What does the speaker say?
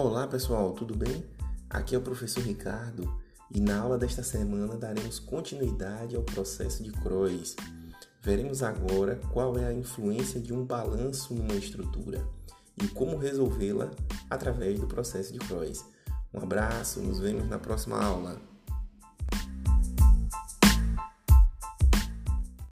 Olá pessoal, tudo bem? Aqui é o professor Ricardo e na aula desta semana daremos continuidade ao processo de Croix. Veremos agora qual é a influência de um balanço numa estrutura e como resolvê-la através do processo de Croix. Um abraço, nos vemos na próxima aula.